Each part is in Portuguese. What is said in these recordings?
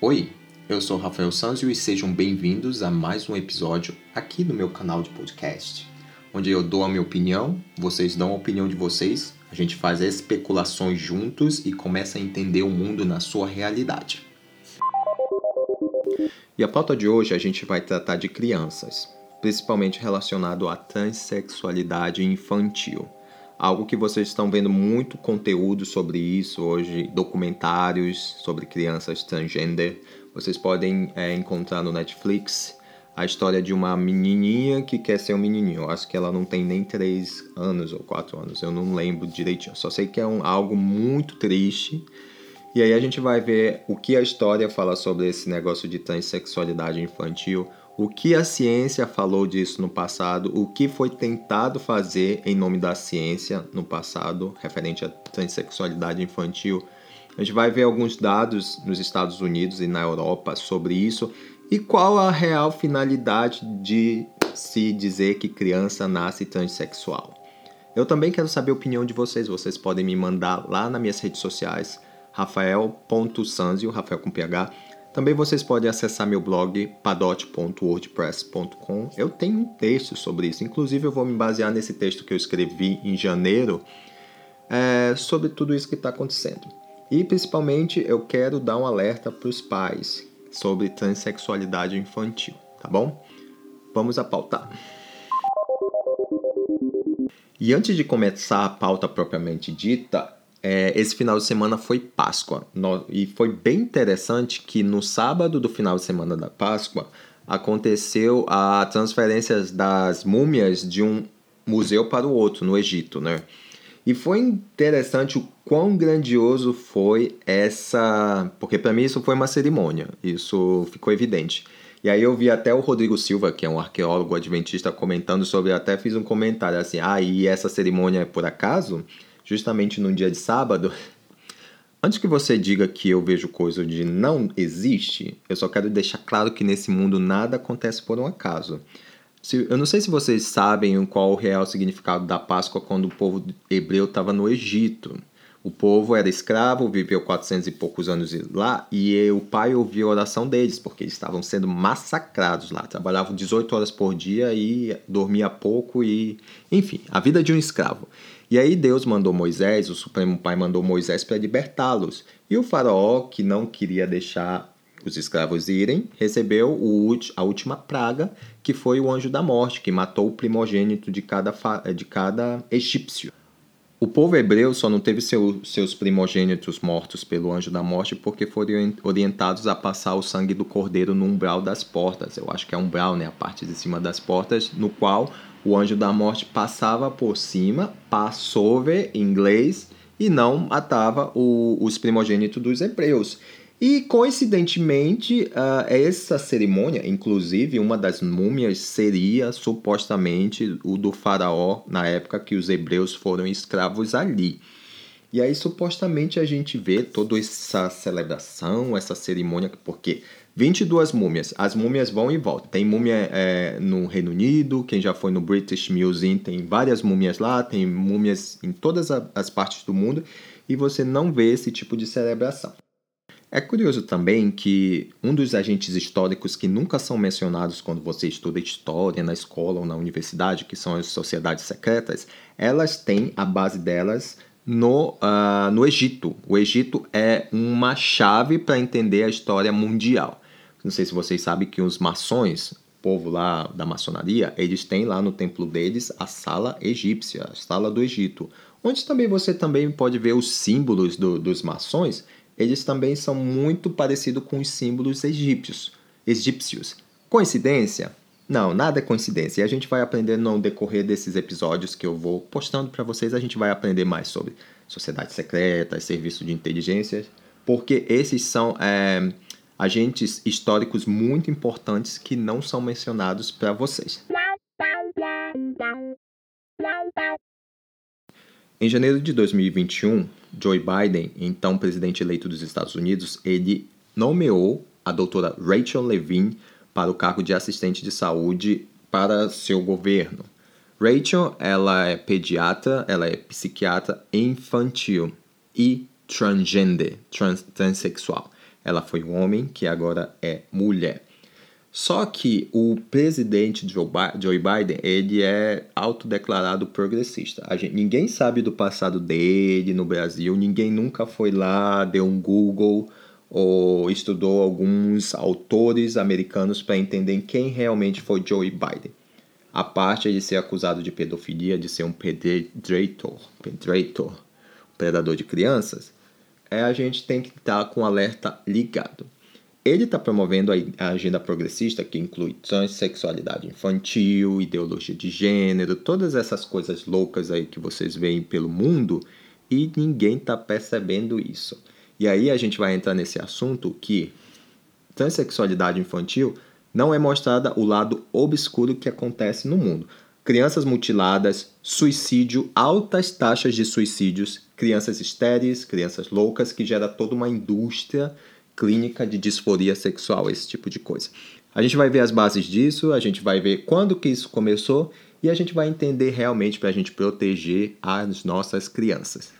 Oi, eu sou Rafael Sanzio e sejam bem-vindos a mais um episódio aqui no meu canal de podcast, onde eu dou a minha opinião, vocês dão a opinião de vocês, a gente faz especulações juntos e começa a entender o mundo na sua realidade. E a pauta de hoje a gente vai tratar de crianças, principalmente relacionado à transexualidade infantil algo que vocês estão vendo muito conteúdo sobre isso hoje, documentários sobre crianças transgender. Vocês podem é, encontrar no Netflix a história de uma menininha que quer ser um menininho. Eu acho que ela não tem nem 3 anos ou 4 anos, eu não lembro direitinho. Só sei que é um, algo muito triste. E aí a gente vai ver o que a história fala sobre esse negócio de transexualidade infantil, o que a ciência falou disso no passado, o que foi tentado fazer em nome da ciência no passado, referente à transexualidade infantil. A gente vai ver alguns dados nos Estados Unidos e na Europa sobre isso e qual a real finalidade de se dizer que criança nasce transexual. Eu também quero saber a opinião de vocês. Vocês podem me mandar lá nas minhas redes sociais, rafael.sanzio, Rafael com PH, também vocês podem acessar meu blog padot.wordpress.com. Eu tenho um texto sobre isso, inclusive eu vou me basear nesse texto que eu escrevi em janeiro é, sobre tudo isso que está acontecendo. E principalmente eu quero dar um alerta para os pais sobre transexualidade infantil, tá bom? Vamos à pauta. E antes de começar a pauta propriamente dita, é, esse final de semana foi Páscoa. No, e foi bem interessante que no sábado do final de semana da Páscoa aconteceu a transferência das múmias de um museu para o outro no Egito, né? E foi interessante o quão grandioso foi essa, porque para mim isso foi uma cerimônia, isso ficou evidente. E aí eu vi até o Rodrigo Silva, que é um arqueólogo adventista, comentando sobre, até fiz um comentário assim: "Ah, e essa cerimônia é por acaso?" Justamente no dia de sábado, antes que você diga que eu vejo coisa de não existe, eu só quero deixar claro que nesse mundo nada acontece por um acaso. Eu não sei se vocês sabem qual o real significado da Páscoa quando o povo hebreu estava no Egito. O povo era escravo, viveu 400 e poucos anos lá, e o pai ouvia a oração deles, porque eles estavam sendo massacrados lá. Trabalhavam 18 horas por dia e dormia pouco, e enfim, a vida de um escravo. E aí Deus mandou Moisés, o Supremo Pai mandou Moisés para libertá-los. E o faraó, que não queria deixar os escravos irem, recebeu a última praga, que foi o anjo da morte, que matou o primogênito de cada, de cada egípcio. O povo hebreu só não teve seu, seus primogênitos mortos pelo anjo da morte porque foram orientados a passar o sangue do cordeiro no umbral das portas. Eu acho que é umbral, né? A parte de cima das portas, no qual o anjo da morte passava por cima, passou em inglês, e não matava o, os primogênitos dos hebreus. E coincidentemente, uh, essa cerimônia, inclusive uma das múmias, seria supostamente o do faraó na época que os hebreus foram escravos ali. E aí, supostamente, a gente vê toda essa celebração, essa cerimônia, porque 22 múmias. As múmias vão e voltam. Tem múmia é, no Reino Unido, quem já foi no British Museum tem várias múmias lá, tem múmias em todas as partes do mundo e você não vê esse tipo de celebração. É curioso também que um dos agentes históricos que nunca são mencionados quando você estuda história na escola ou na universidade, que são as sociedades secretas, elas têm a base delas no, uh, no Egito. O Egito é uma chave para entender a história mundial. Não sei se vocês sabem que os maçons, povo lá da maçonaria, eles têm lá no templo deles a sala egípcia, a sala do Egito, onde também você também pode ver os símbolos do, dos maçons, eles também são muito parecidos com os símbolos egípcios. egípcios. Coincidência? Não, nada é coincidência. E a gente vai aprender no decorrer desses episódios que eu vou postando para vocês, a gente vai aprender mais sobre sociedades secretas, serviço de inteligência, porque esses são é, agentes históricos muito importantes que não são mencionados para vocês. Em janeiro de 2021, Joe Biden, então presidente eleito dos Estados Unidos, ele nomeou a doutora Rachel Levine para o cargo de assistente de saúde para seu governo. Rachel, ela é pediatra, ela é psiquiatra infantil e transgender, trans, transexual. Ela foi um homem que agora é mulher. Só que o presidente Joe Biden, ele é autodeclarado progressista. A gente, ninguém sabe do passado dele no Brasil, ninguém nunca foi lá, deu um Google ou estudou alguns autores americanos para entender quem realmente foi Joe Biden. A parte de ser acusado de pedofilia, de ser um predator, predator, predador de crianças, é a gente tem que estar com o alerta ligado. Ele está promovendo a agenda progressista que inclui transexualidade infantil, ideologia de gênero, todas essas coisas loucas aí que vocês veem pelo mundo e ninguém está percebendo isso. E aí a gente vai entrar nesse assunto que transexualidade infantil não é mostrada o lado obscuro que acontece no mundo. Crianças mutiladas, suicídio, altas taxas de suicídios, crianças estéreis, crianças loucas, que gera toda uma indústria clínica de disforia sexual, esse tipo de coisa. A gente vai ver as bases disso, a gente vai ver quando que isso começou e a gente vai entender realmente para a gente proteger as nossas crianças.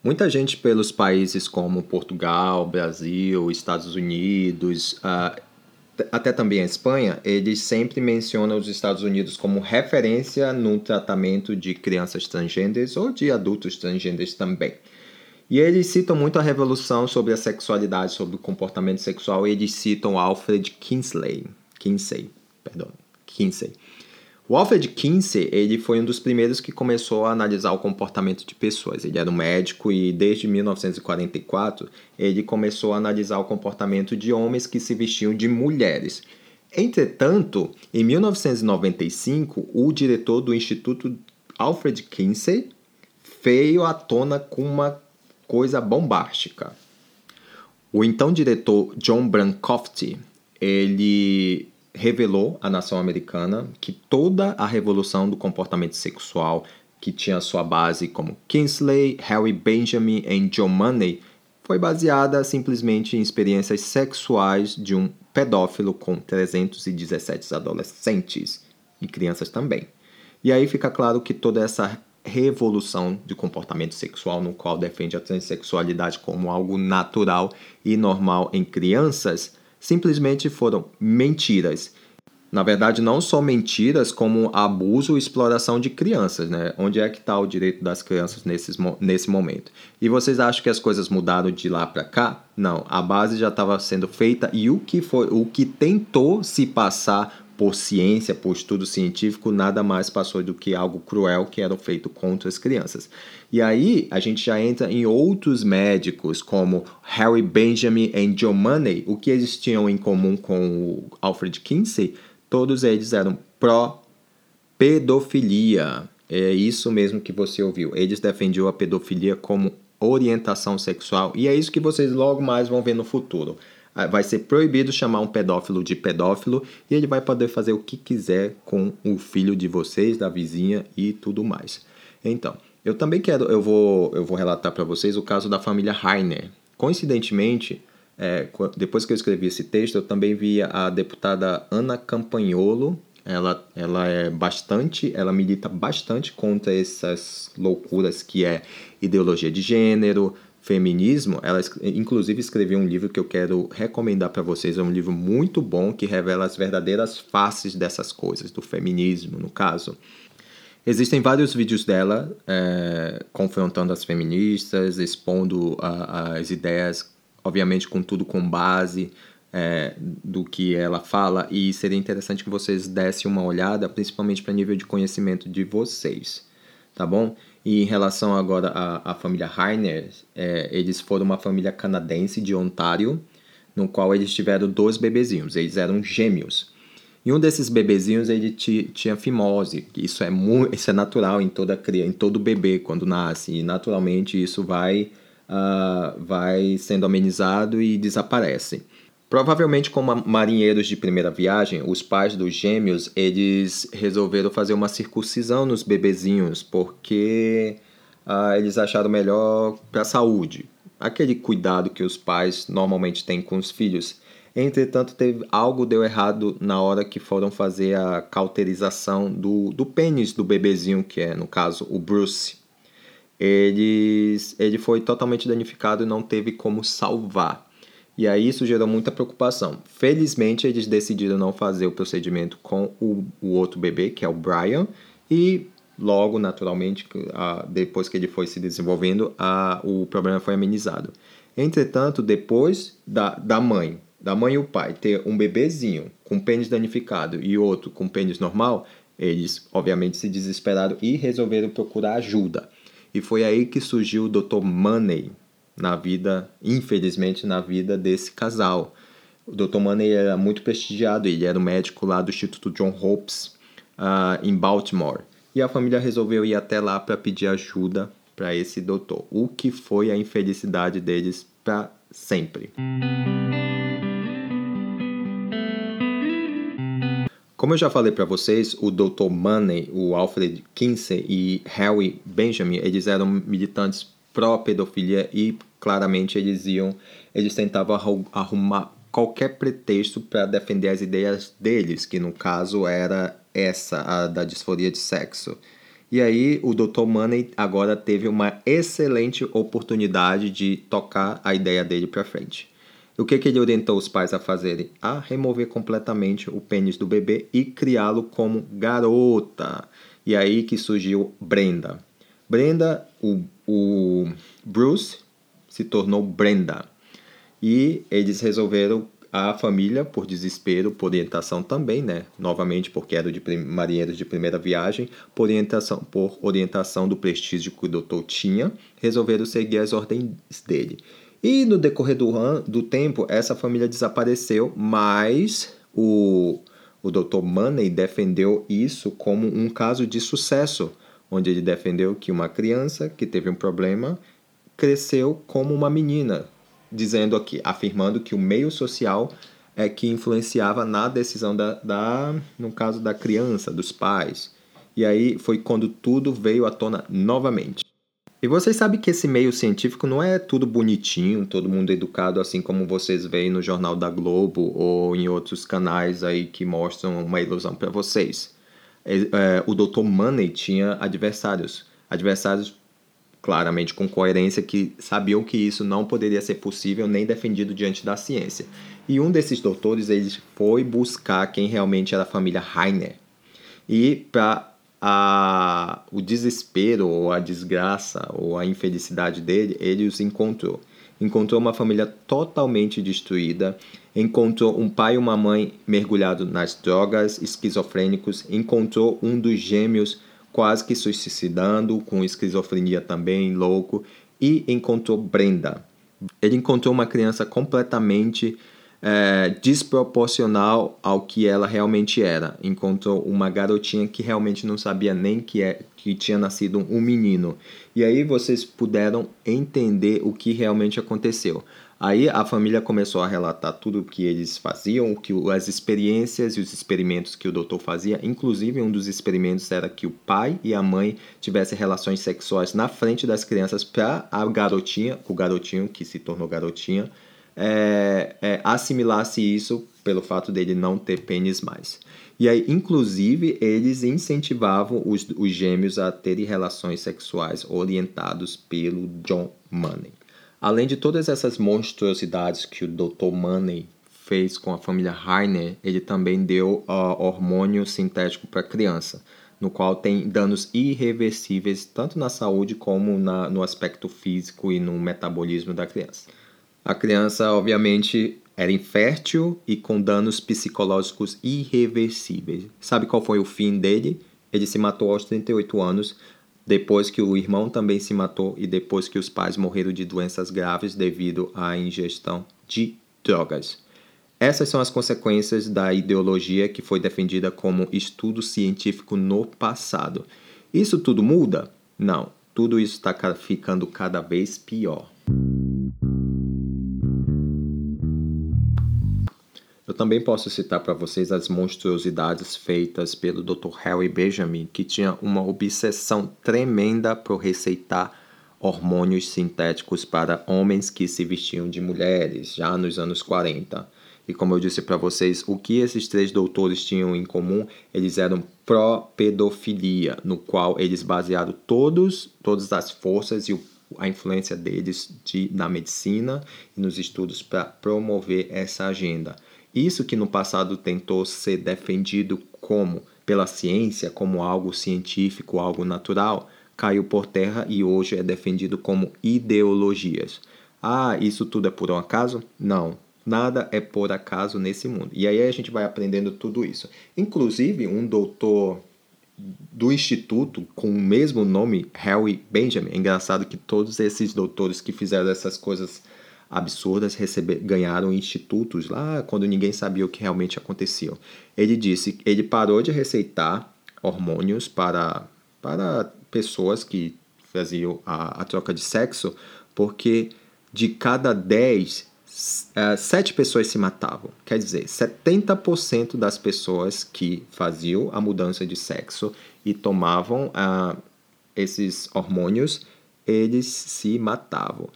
Muita gente pelos países como Portugal, Brasil, Estados Unidos, uh, até também a Espanha, eles sempre mencionam os Estados Unidos como referência no tratamento de crianças transgêneres ou de adultos transgêneres também. E eles citam muito a revolução sobre a sexualidade, sobre o comportamento sexual, eles citam Alfred Kinsey, Kinsey, perdão, Kinsey. O Alfred Kinsey ele foi um dos primeiros que começou a analisar o comportamento de pessoas. Ele era um médico e desde 1944 ele começou a analisar o comportamento de homens que se vestiam de mulheres. Entretanto, em 1995, o diretor do Instituto Alfred Kinsey veio à tona com uma coisa bombástica. O então diretor John Brancofsky, ele revelou à nação americana que toda a revolução do comportamento sexual que tinha sua base como Kingsley, Harry Benjamin e John Money foi baseada simplesmente em experiências sexuais de um pedófilo com 317 adolescentes e crianças também. E aí fica claro que toda essa revolução de comportamento sexual, no qual defende a transexualidade como algo natural e normal em crianças, simplesmente foram mentiras. Na verdade, não só mentiras, como abuso e exploração de crianças, né? Onde é que está o direito das crianças nesses, nesse momento? E vocês acham que as coisas mudaram de lá para cá? Não, a base já estava sendo feita e o que foi, o que tentou se passar por ciência, por estudo científico, nada mais passou do que algo cruel que era feito contra as crianças. E aí a gente já entra em outros médicos, como Harry Benjamin e John Money, o que eles tinham em comum com o Alfred Kinsey, todos eles eram pró-pedofilia. É isso mesmo que você ouviu. Eles defendiam a pedofilia como orientação sexual e é isso que vocês logo mais vão ver no futuro. Ah, vai ser proibido chamar um pedófilo de pedófilo e ele vai poder fazer o que quiser com o filho de vocês, da vizinha e tudo mais. Então, eu também quero, eu vou, eu vou relatar para vocês o caso da família Rainer. Coincidentemente, é, depois que eu escrevi esse texto, eu também vi a deputada Ana Campanholo. Ela, ela é bastante, ela milita bastante contra essas loucuras que é ideologia de gênero, feminismo, ela inclusive escreveu um livro que eu quero recomendar para vocês. É um livro muito bom que revela as verdadeiras faces dessas coisas, do feminismo, no caso. Existem vários vídeos dela é, confrontando as feministas, expondo a, as ideias, obviamente com tudo com base é, do que ela fala, e seria interessante que vocês dessem uma olhada, principalmente para nível de conhecimento de vocês, tá bom? E em relação agora à, à família Rainer, é, eles foram uma família canadense de Ontário, no qual eles tiveram dois bebezinhos, eles eram gêmeos. E um desses bebezinhos ele tinha fimose, isso é isso é natural em toda criança, em todo bebê quando nasce, e naturalmente isso vai uh, vai sendo amenizado e desaparece. Provavelmente como marinheiros de primeira viagem, os pais dos gêmeos, eles resolveram fazer uma circuncisão nos bebezinhos, porque ah, eles acharam melhor para a saúde. Aquele cuidado que os pais normalmente têm com os filhos. Entretanto, teve, algo deu errado na hora que foram fazer a cauterização do, do pênis do bebezinho, que é, no caso, o Bruce. Eles, ele foi totalmente danificado e não teve como salvar. E aí isso gerou muita preocupação. Felizmente, eles decidiram não fazer o procedimento com o, o outro bebê, que é o Brian, e logo, naturalmente, depois que ele foi se desenvolvendo, o problema foi amenizado. Entretanto, depois da, da mãe, da mãe e o pai ter um bebezinho com pênis danificado e outro com pênis normal, eles obviamente se desesperaram e resolveram procurar ajuda. E foi aí que surgiu o Dr. Money na vida, infelizmente, na vida desse casal. O Dr. Money era muito prestigiado, ele era o médico lá do Instituto John Hopes uh, em Baltimore. E a família resolveu ir até lá para pedir ajuda para esse doutor, o que foi a infelicidade deles para sempre. Como eu já falei para vocês, o Dr. Money, o Alfred Kinsey e Harry Benjamin, eles eram militantes pró-pedofilia e claramente eles iam, eles tentavam arrumar qualquer pretexto para defender as ideias deles, que no caso era essa, a da disforia de sexo. E aí o Dr. Money agora teve uma excelente oportunidade de tocar a ideia dele para frente. O que, que ele orientou os pais a fazerem? A remover completamente o pênis do bebê e criá-lo como garota. E aí que surgiu Brenda. Brenda, o, o Bruce se tornou Brenda. E eles resolveram a família, por desespero, por orientação também, né? Novamente, porque era de marinheiros de primeira viagem, por orientação, por orientação do prestígio que o doutor tinha, resolveram seguir as ordens dele. E no decorrer do, do tempo, essa família desapareceu, mas o, o Dr. Money defendeu isso como um caso de sucesso, onde ele defendeu que uma criança que teve um problema cresceu como uma menina, dizendo aqui, afirmando que o meio social é que influenciava na decisão da, da, no caso da criança, dos pais. E aí foi quando tudo veio à tona novamente. E vocês sabem que esse meio científico não é tudo bonitinho, todo mundo educado, assim como vocês veem no Jornal da Globo ou em outros canais aí que mostram uma ilusão para vocês. É, é, o Dr. Money tinha adversários. Adversários claramente com coerência, que sabiam que isso não poderia ser possível nem defendido diante da ciência. E um desses doutores ele foi buscar quem realmente era a família Heiner. E para o desespero, ou a desgraça, ou a infelicidade dele, ele os encontrou. Encontrou uma família totalmente destruída, encontrou um pai e uma mãe mergulhados nas drogas, esquizofrênicos, encontrou um dos gêmeos quase que suicidando, com esquizofrenia também, louco, e encontrou Brenda. Ele encontrou uma criança completamente é, desproporcional ao que ela realmente era. Encontrou uma garotinha que realmente não sabia nem que, é, que tinha nascido um menino. E aí vocês puderam entender o que realmente aconteceu. Aí a família começou a relatar tudo o que eles faziam, que as experiências e os experimentos que o doutor fazia. Inclusive, um dos experimentos era que o pai e a mãe tivessem relações sexuais na frente das crianças para a garotinha, o garotinho que se tornou garotinha, é, é, assimilasse isso pelo fato dele não ter pênis mais. E aí, inclusive, eles incentivavam os, os gêmeos a terem relações sexuais orientados pelo John Money. Além de todas essas monstruosidades que o Dr. Money fez com a família Heiner, ele também deu uh, hormônio sintético para criança, no qual tem danos irreversíveis tanto na saúde como na, no aspecto físico e no metabolismo da criança. A criança, obviamente, era infértil e com danos psicológicos irreversíveis. Sabe qual foi o fim dele? Ele se matou aos 38 anos, depois que o irmão também se matou e depois que os pais morreram de doenças graves devido à ingestão de drogas. Essas são as consequências da ideologia que foi defendida como estudo científico no passado. Isso tudo muda? Não, tudo isso está ficando cada vez pior. Também posso citar para vocês as monstruosidades feitas pelo Dr. Harry Benjamin, que tinha uma obsessão tremenda por receitar hormônios sintéticos para homens que se vestiam de mulheres, já nos anos 40. E como eu disse para vocês, o que esses três doutores tinham em comum? Eles eram pró-pedofilia, no qual eles basearam todos, todas as forças e a influência deles de, na medicina e nos estudos para promover essa agenda. Isso que no passado tentou ser defendido como pela ciência, como algo científico, algo natural, caiu por terra e hoje é defendido como ideologias. Ah, isso tudo é por um acaso? Não, nada é por acaso nesse mundo. E aí a gente vai aprendendo tudo isso. Inclusive, um doutor do instituto com o mesmo nome, Harry Benjamin. É engraçado que todos esses doutores que fizeram essas coisas absurdas receber, ganharam institutos lá quando ninguém sabia o que realmente acontecia. Ele disse ele parou de receitar hormônios para, para pessoas que faziam a, a troca de sexo porque de cada 10, uh, 7 pessoas se matavam. Quer dizer, 70% das pessoas que faziam a mudança de sexo e tomavam uh, esses hormônios, eles se matavam.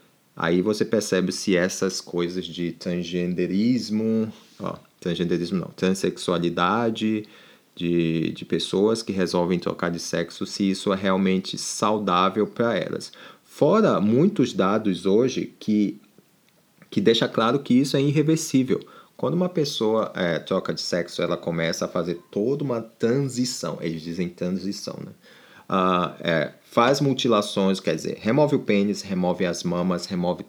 Aí você percebe se essas coisas de transgenderismo, ó, transgenderismo não, transexualidade, de, de pessoas que resolvem trocar de sexo, se isso é realmente saudável para elas. Fora muitos dados hoje que, que deixa claro que isso é irreversível. Quando uma pessoa é, troca de sexo, ela começa a fazer toda uma transição. Eles dizem transição, né? Uh, é, faz mutilações, quer dizer, remove o pênis, remove as mamas, remove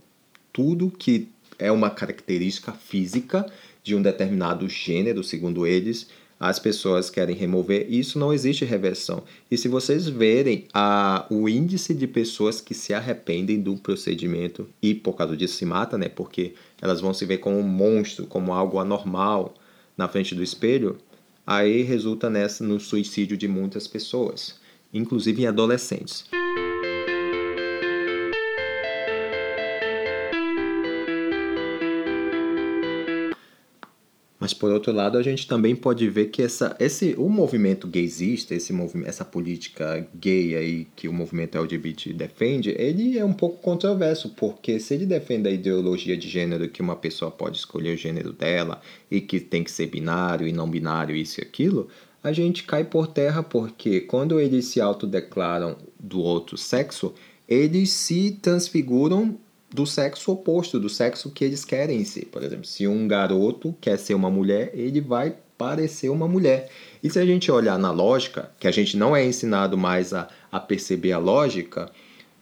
tudo que é uma característica física de um determinado gênero, segundo eles, as pessoas querem remover, isso não existe reversão. E se vocês verem a, o índice de pessoas que se arrependem do procedimento e por causa disso se matam, né? Porque elas vão se ver como um monstro, como algo anormal na frente do espelho, aí resulta nessa no suicídio de muitas pessoas inclusive em adolescentes. Mas por outro lado, a gente também pode ver que essa, esse, o movimento gaysista, esse movimento, essa política gay aí que o movimento LGBT defende, ele é um pouco controverso, porque se ele defende a ideologia de gênero que uma pessoa pode escolher o gênero dela e que tem que ser binário e não binário, isso e aquilo, a gente cai por terra porque quando eles se autodeclaram do outro sexo, eles se transfiguram do sexo oposto, do sexo que eles querem ser. Por exemplo, se um garoto quer ser uma mulher, ele vai parecer uma mulher. E se a gente olhar na lógica, que a gente não é ensinado mais a, a perceber a lógica,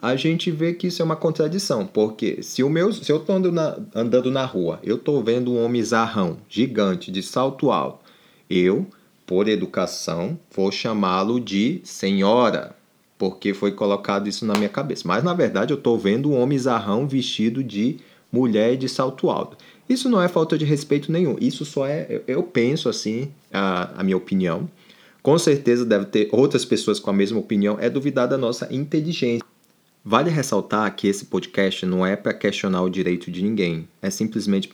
a gente vê que isso é uma contradição, porque se o meu, se eu estou andando na, rua, eu estou vendo um homem zarrão, gigante, de salto alto, eu por educação, vou chamá-lo de senhora, porque foi colocado isso na minha cabeça. Mas na verdade eu estou vendo um homem zarrão vestido de mulher de salto alto. Isso não é falta de respeito nenhum. Isso só é, eu penso assim, a, a minha opinião. Com certeza deve ter outras pessoas com a mesma opinião. É duvidar da nossa inteligência. Vale ressaltar que esse podcast não é para questionar o direito de ninguém, é simplesmente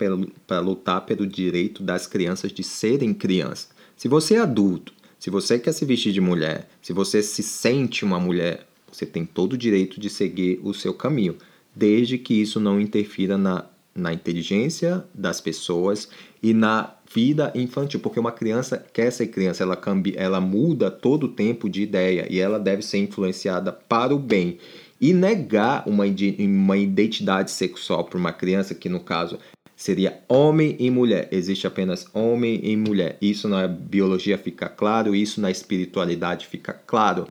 para lutar pelo direito das crianças de serem crianças. Se você é adulto, se você quer se vestir de mulher, se você se sente uma mulher, você tem todo o direito de seguir o seu caminho, desde que isso não interfira na, na inteligência das pessoas e na vida infantil, porque uma criança quer ser criança, ela, ela muda todo o tempo de ideia e ela deve ser influenciada para o bem. E negar uma, uma identidade sexual para uma criança, que no caso seria homem e mulher. Existe apenas homem e mulher. Isso na biologia fica claro, isso na espiritualidade fica claro.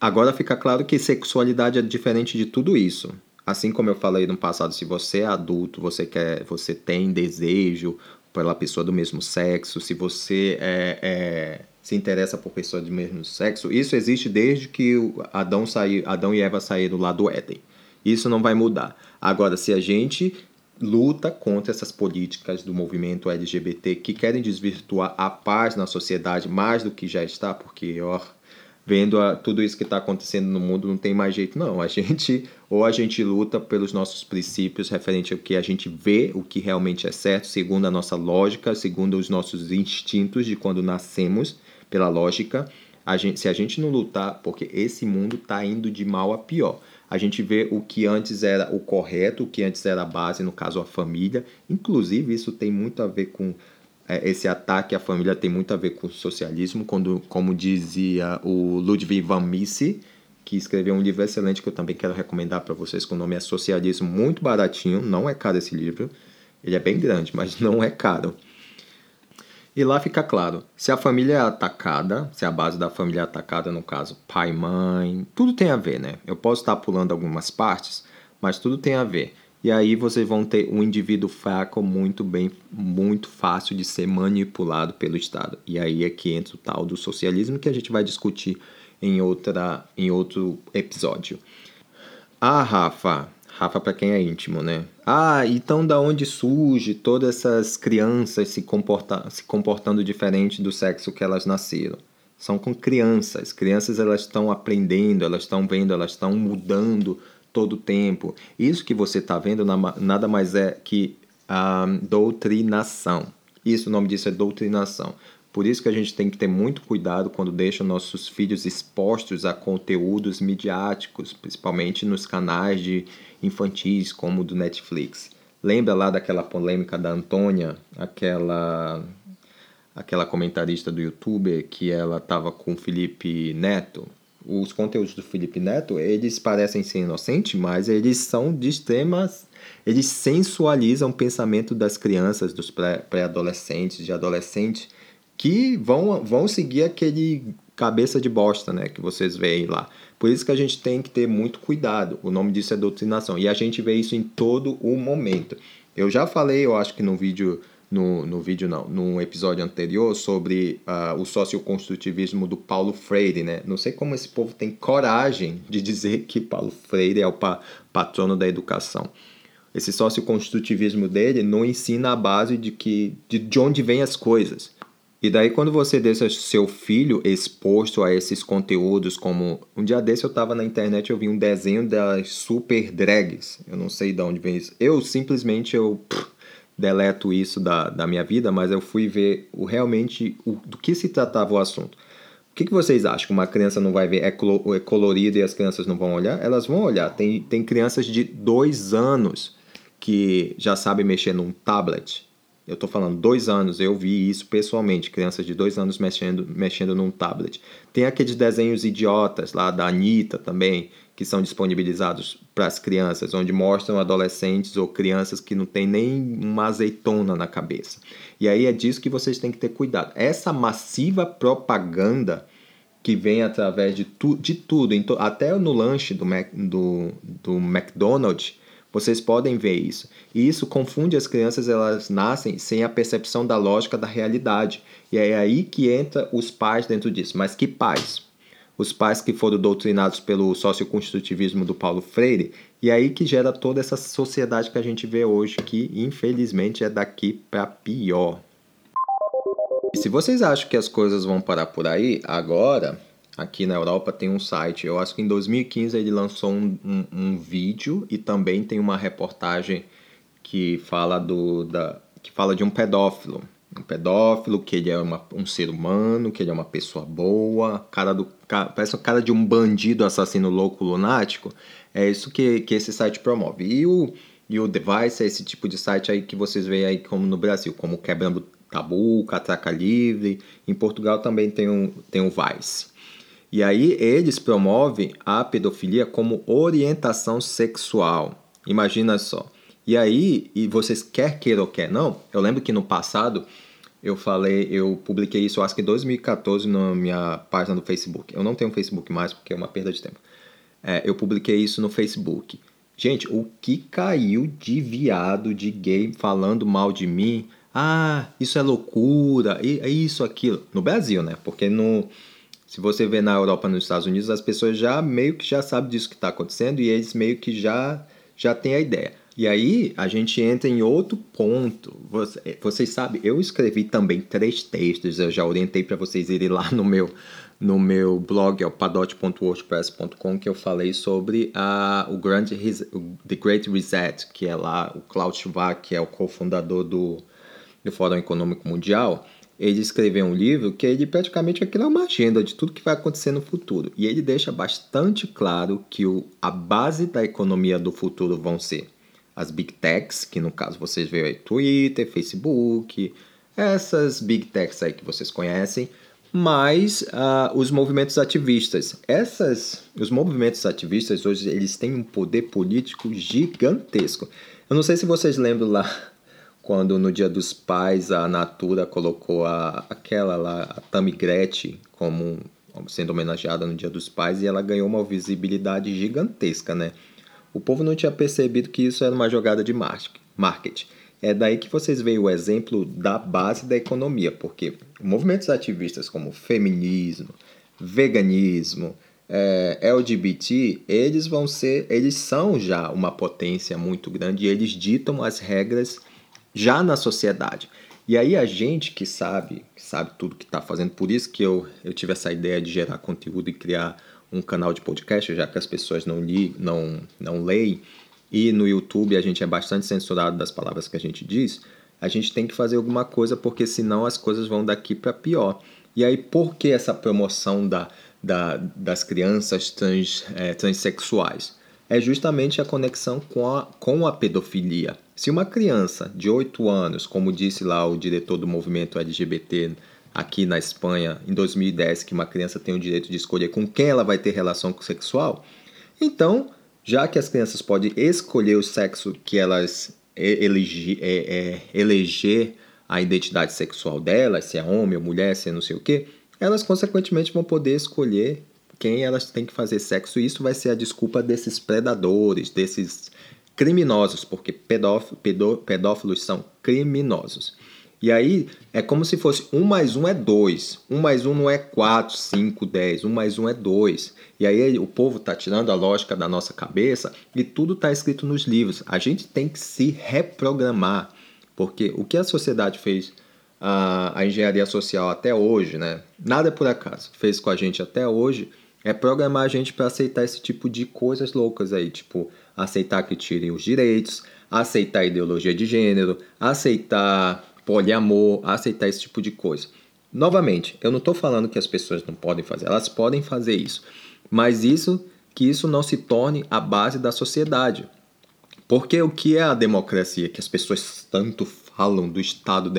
Agora fica claro que sexualidade é diferente de tudo isso. Assim como eu falei no passado, se você é adulto, você quer, você tem desejo pela pessoa do mesmo sexo, se você é, é, se interessa por pessoa do mesmo sexo, isso existe desde que Adão, saiu, Adão e Eva saíram lá do Éden. Isso não vai mudar. Agora, se a gente luta contra essas políticas do movimento LGBT que querem desvirtuar a paz na sociedade mais do que já está, porque ó, vendo a, tudo isso que está acontecendo no mundo não tem mais jeito não. A gente ou a gente luta pelos nossos princípios referente ao que a gente vê, o que realmente é certo, segundo a nossa lógica, segundo os nossos instintos de quando nascemos, pela lógica. A gente, se a gente não lutar, porque esse mundo está indo de mal a pior a gente vê o que antes era o correto, o que antes era a base, no caso a família. Inclusive, isso tem muito a ver com é, esse ataque à família, tem muito a ver com o socialismo, quando, como dizia o Ludwig van Mises, que escreveu um livro excelente que eu também quero recomendar para vocês, que o nome é Socialismo, muito baratinho, não é caro esse livro. Ele é bem grande, mas não é caro. E lá fica claro, se a família é atacada, se a base da família é atacada, no caso pai, mãe, tudo tem a ver, né? Eu posso estar pulando algumas partes, mas tudo tem a ver. E aí vocês vão ter um indivíduo fraco muito bem, muito fácil de ser manipulado pelo Estado. E aí é que entra o tal do socialismo que a gente vai discutir em, outra, em outro episódio. Ah, Rafa, Rafa para quem é íntimo, né? Ah, então da onde surge todas essas crianças se, comporta se comportando diferente do sexo que elas nasceram? São com crianças. Crianças elas estão aprendendo, elas estão vendo, elas estão mudando todo o tempo. Isso que você está vendo nada mais é que a doutrinação. Isso, o nome disso é doutrinação. Por isso que a gente tem que ter muito cuidado quando deixa nossos filhos expostos a conteúdos midiáticos, principalmente nos canais de infantis como o do Netflix. Lembra lá daquela polêmica da Antônia, aquela aquela comentarista do YouTube que ela estava com o Felipe Neto? Os conteúdos do Felipe Neto, eles parecem ser inocentes, mas eles são de extremas eles sensualizam o pensamento das crianças, dos pré-adolescentes, de adolescentes que vão, vão seguir aquele cabeça de bosta, né, que vocês veem lá. Por isso que a gente tem que ter muito cuidado. O nome disso é doutrinação. E a gente vê isso em todo o momento. Eu já falei, eu acho que no vídeo, no, no vídeo não, num episódio anterior, sobre uh, o socioconstrutivismo do Paulo Freire, né? Não sei como esse povo tem coragem de dizer que Paulo Freire é o pa patrono da educação. Esse socioconstrutivismo dele não ensina a base de que de, de onde vêm as coisas. E daí quando você deixa seu filho exposto a esses conteúdos, como um dia desse eu estava na internet eu vi um desenho das super drags, eu não sei de onde vem isso. Eu simplesmente eu pff, deleto isso da, da minha vida, mas eu fui ver o realmente o, do que se tratava o assunto. O que, que vocês acham? Que uma criança não vai ver é, é colorido e as crianças não vão olhar? Elas vão olhar. Tem, tem crianças de dois anos que já sabem mexer num tablet eu estou falando dois anos, eu vi isso pessoalmente, crianças de dois anos mexendo, mexendo num tablet. Tem aqueles desenhos idiotas lá da Anitta também, que são disponibilizados para as crianças, onde mostram adolescentes ou crianças que não têm nem uma azeitona na cabeça. E aí é disso que vocês têm que ter cuidado. Essa massiva propaganda que vem através de, tu, de tudo, até no lanche do, Mac, do, do McDonald's, vocês podem ver isso. E isso confunde as crianças, elas nascem sem a percepção da lógica da realidade. E é aí que entra os pais dentro disso. Mas que pais? Os pais que foram doutrinados pelo socioconstrutivismo do Paulo Freire, e aí que gera toda essa sociedade que a gente vê hoje, que infelizmente é daqui para pior. E se vocês acham que as coisas vão parar por aí, agora aqui na Europa tem um site. Eu acho que em 2015 ele lançou um, um, um vídeo e também tem uma reportagem que fala do da, que fala de um pedófilo. Um pedófilo, que ele é uma, um ser humano, que ele é uma pessoa boa, cara do, parece o cara de um bandido assassino louco lunático. É isso que, que esse site promove. E o, e o Device é esse tipo de site aí que vocês veem aí como no Brasil, como Quebrando Tabu, Catraca Livre. Em Portugal também tem um, tem um Vice. E aí eles promovem a pedofilia como orientação sexual. Imagina só. E aí, e vocês quer queira ou quer não, eu lembro que no passado eu falei, eu publiquei isso acho que em 2014 na minha página do Facebook. Eu não tenho Facebook mais porque é uma perda de tempo. É, eu publiquei isso no Facebook. Gente, o que caiu de viado, de gay falando mal de mim? Ah, isso é loucura, isso, aquilo. No Brasil, né? Porque no, se você vê na Europa, nos Estados Unidos, as pessoas já meio que já sabem disso que está acontecendo e eles meio que já já têm a ideia. E aí a gente entra em outro ponto. Você, vocês sabem, eu escrevi também três textos, eu já orientei para vocês irem lá no meu no meu blog, é o padote.wordpress.com, que eu falei sobre a, o grande The Great Reset, que é lá o Klaus Schwab, que é o cofundador do, do Fórum Econômico Mundial ele escreveu um livro que ele praticamente aquilo é uma agenda de tudo que vai acontecer no futuro. E ele deixa bastante claro que o, a base da economia do futuro vão ser as big techs, que no caso vocês veem aí Twitter, Facebook, essas big techs aí que vocês conhecem, mas uh, os movimentos ativistas. Essas, os movimentos ativistas hoje eles têm um poder político gigantesco. Eu não sei se vocês lembram lá quando no Dia dos Pais a Natura colocou a, aquela lá, a Tammy Gretchen, como sendo homenageada no Dia dos Pais e ela ganhou uma visibilidade gigantesca, né? O povo não tinha percebido que isso era uma jogada de marketing. É daí que vocês veem o exemplo da base da economia, porque movimentos ativistas como feminismo, veganismo, é, LGBT, eles vão ser, eles são já uma potência muito grande e eles ditam as regras já na sociedade. E aí a gente que sabe, que sabe tudo que está fazendo, por isso que eu, eu tive essa ideia de gerar conteúdo e criar um canal de podcast, já que as pessoas não, li, não, não leem, e no YouTube a gente é bastante censurado das palavras que a gente diz, a gente tem que fazer alguma coisa porque senão as coisas vão daqui para pior. E aí, por que essa promoção da, da, das crianças trans, é, transexuais? É justamente a conexão com a, com a pedofilia. Se uma criança de 8 anos, como disse lá o diretor do movimento LGBT aqui na Espanha, em 2010, que uma criança tem o direito de escolher com quem ela vai ter relação sexual, então já que as crianças podem escolher o sexo que elas eleger, é, é, eleger a identidade sexual delas, se é homem ou mulher, se é não sei o que, elas consequentemente vão poder escolher quem elas têm que fazer sexo. E isso vai ser a desculpa desses predadores, desses criminosos, porque pedófilos são criminosos. E aí é como se fosse 1 mais 1 é 2. 1 mais 1 não é 4, 5, 10. 1 mais 1 é 2. E aí o povo está tirando a lógica da nossa cabeça e tudo está escrito nos livros. A gente tem que se reprogramar. Porque o que a sociedade fez, a, a engenharia social até hoje, né? Nada é por acaso. Fez com a gente até hoje é programar a gente para aceitar esse tipo de coisas loucas aí. Tipo, aceitar que tirem os direitos, aceitar ideologia de gênero, aceitar poliamor, aceitar esse tipo de coisa. Novamente, eu não estou falando que as pessoas não podem fazer, elas podem fazer isso, mas isso que isso não se torne a base da sociedade. Porque o que é a democracia, que as pessoas tanto falam do Estado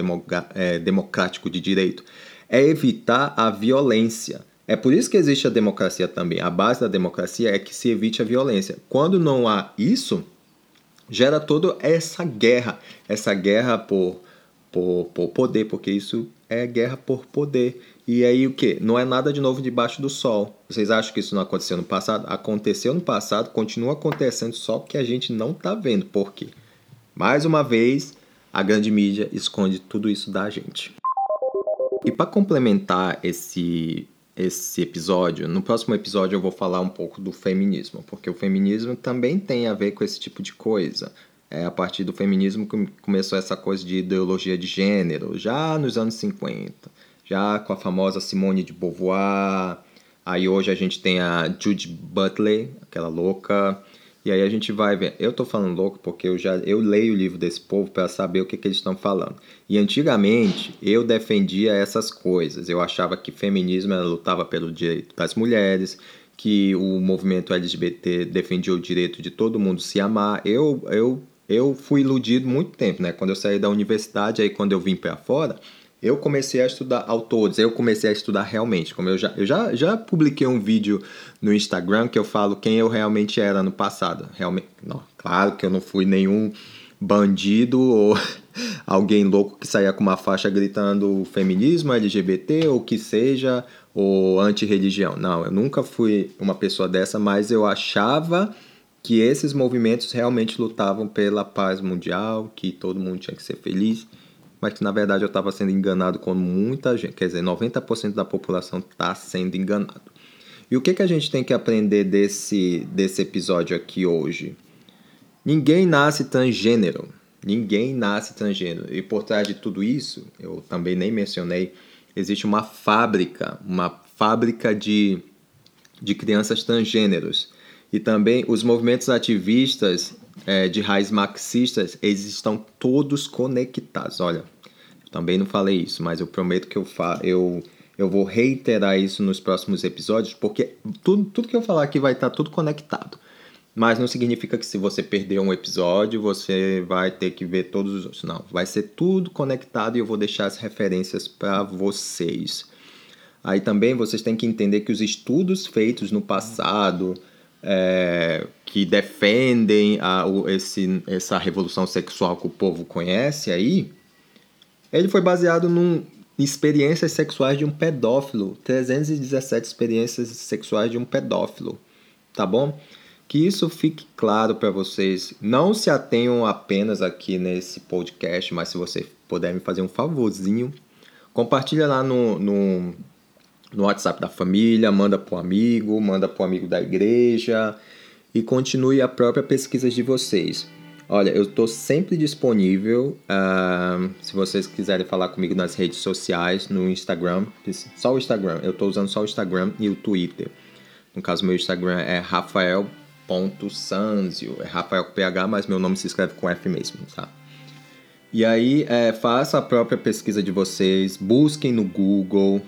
é, democrático de direito? É evitar a violência. É por isso que existe a democracia também. A base da democracia é que se evite a violência. Quando não há isso, gera toda essa guerra, essa guerra por por, por poder, porque isso é guerra por poder. E aí o que? Não é nada de novo debaixo do sol. Vocês acham que isso não aconteceu no passado? Aconteceu no passado, continua acontecendo, só que a gente não está vendo. Por quê? Mais uma vez, a grande mídia esconde tudo isso da gente. E para complementar esse esse episódio, no próximo episódio eu vou falar um pouco do feminismo, porque o feminismo também tem a ver com esse tipo de coisa. É, a partir do feminismo que começou essa coisa de ideologia de gênero, já nos anos 50, já com a famosa Simone de Beauvoir, aí hoje a gente tem a Judy Butler, aquela louca, e aí a gente vai ver. Eu tô falando louco porque eu já eu leio o livro desse povo para saber o que, que eles estão falando. E antigamente eu defendia essas coisas. Eu achava que feminismo lutava pelo direito das mulheres, que o movimento LGBT defendia o direito de todo mundo se amar. Eu eu eu fui iludido muito tempo, né? Quando eu saí da universidade, aí quando eu vim para fora, eu comecei a estudar autores, eu comecei a estudar realmente. Como eu já, eu já, já publiquei um vídeo no Instagram que eu falo quem eu realmente era no passado. Realmente, não, claro que eu não fui nenhum bandido ou alguém louco que saía com uma faixa gritando feminismo, LGBT ou que seja, ou anti-religião. Não, eu nunca fui uma pessoa dessa, mas eu achava que esses movimentos realmente lutavam pela paz mundial, que todo mundo tinha que ser feliz, mas que na verdade eu estava sendo enganado como muita gente, quer dizer, 90% da população está sendo enganado. E o que, que a gente tem que aprender desse, desse episódio aqui hoje? Ninguém nasce transgênero. Ninguém nasce transgênero. E por trás de tudo isso, eu também nem mencionei, existe uma fábrica, uma fábrica de, de crianças transgêneros e também os movimentos ativistas é, de raiz marxistas, eles estão todos conectados. Olha, também não falei isso, mas eu prometo que eu, fa eu, eu vou reiterar isso nos próximos episódios, porque tudo, tudo que eu falar aqui vai estar tudo conectado. Mas não significa que se você perder um episódio, você vai ter que ver todos os outros. Não, vai ser tudo conectado e eu vou deixar as referências para vocês. Aí também vocês têm que entender que os estudos feitos no passado é, que defendem a, o, esse, essa revolução sexual que o povo conhece aí, ele foi baseado em experiências sexuais de um pedófilo, 317 experiências sexuais de um pedófilo, tá bom? Que isso fique claro para vocês. Não se atenham apenas aqui nesse podcast, mas se você puder me fazer um favorzinho, compartilha lá no, no, no WhatsApp da família, manda para o amigo, manda para o amigo da igreja e continue a própria pesquisa de vocês. Olha, eu estou sempre disponível. Uh, se vocês quiserem falar comigo nas redes sociais, no Instagram, só o Instagram. Eu estou usando só o Instagram e o Twitter. No caso, meu Instagram é rafael.sanzio. É Rafael com PH, mas meu nome se escreve com F mesmo, tá? E aí, é, faça a própria pesquisa de vocês, busquem no Google,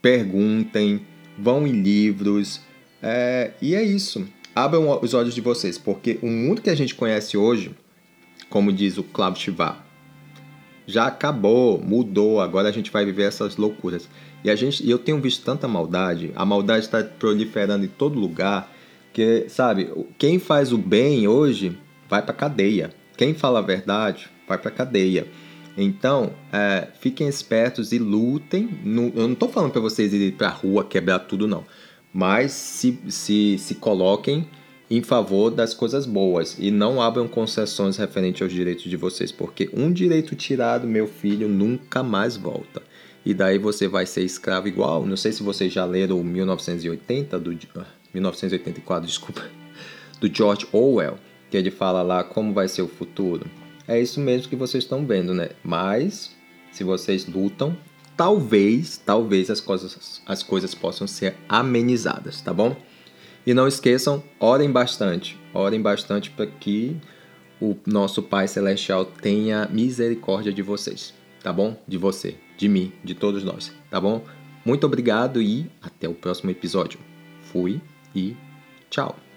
perguntem, vão em livros. É, e é isso. Abram os olhos de vocês, porque o mundo que a gente conhece hoje, como diz o Cláudio Chivá, já acabou, mudou, agora a gente vai viver essas loucuras. E a gente, eu tenho visto tanta maldade, a maldade está proliferando em todo lugar, que, sabe, quem faz o bem hoje vai para cadeia. Quem fala a verdade vai para cadeia. Então, é, fiquem espertos e lutem. No, eu não estou falando para vocês irem para a rua quebrar tudo, não. Mas se, se, se coloquem em favor das coisas boas e não abram concessões referentes aos direitos de vocês, porque um direito tirado, meu filho, nunca mais volta. E daí você vai ser escravo igual. Não sei se vocês já leram 1980 do 1984, desculpa, do George Orwell, que ele fala lá como vai ser o futuro. É isso mesmo que vocês estão vendo, né? Mas se vocês lutam, talvez, talvez as coisas, as coisas possam ser amenizadas, tá bom? E não esqueçam, orem bastante. Orem bastante para que o nosso Pai Celestial tenha misericórdia de vocês, tá bom? De você, de mim, de todos nós, tá bom? Muito obrigado e até o próximo episódio. Fui e tchau.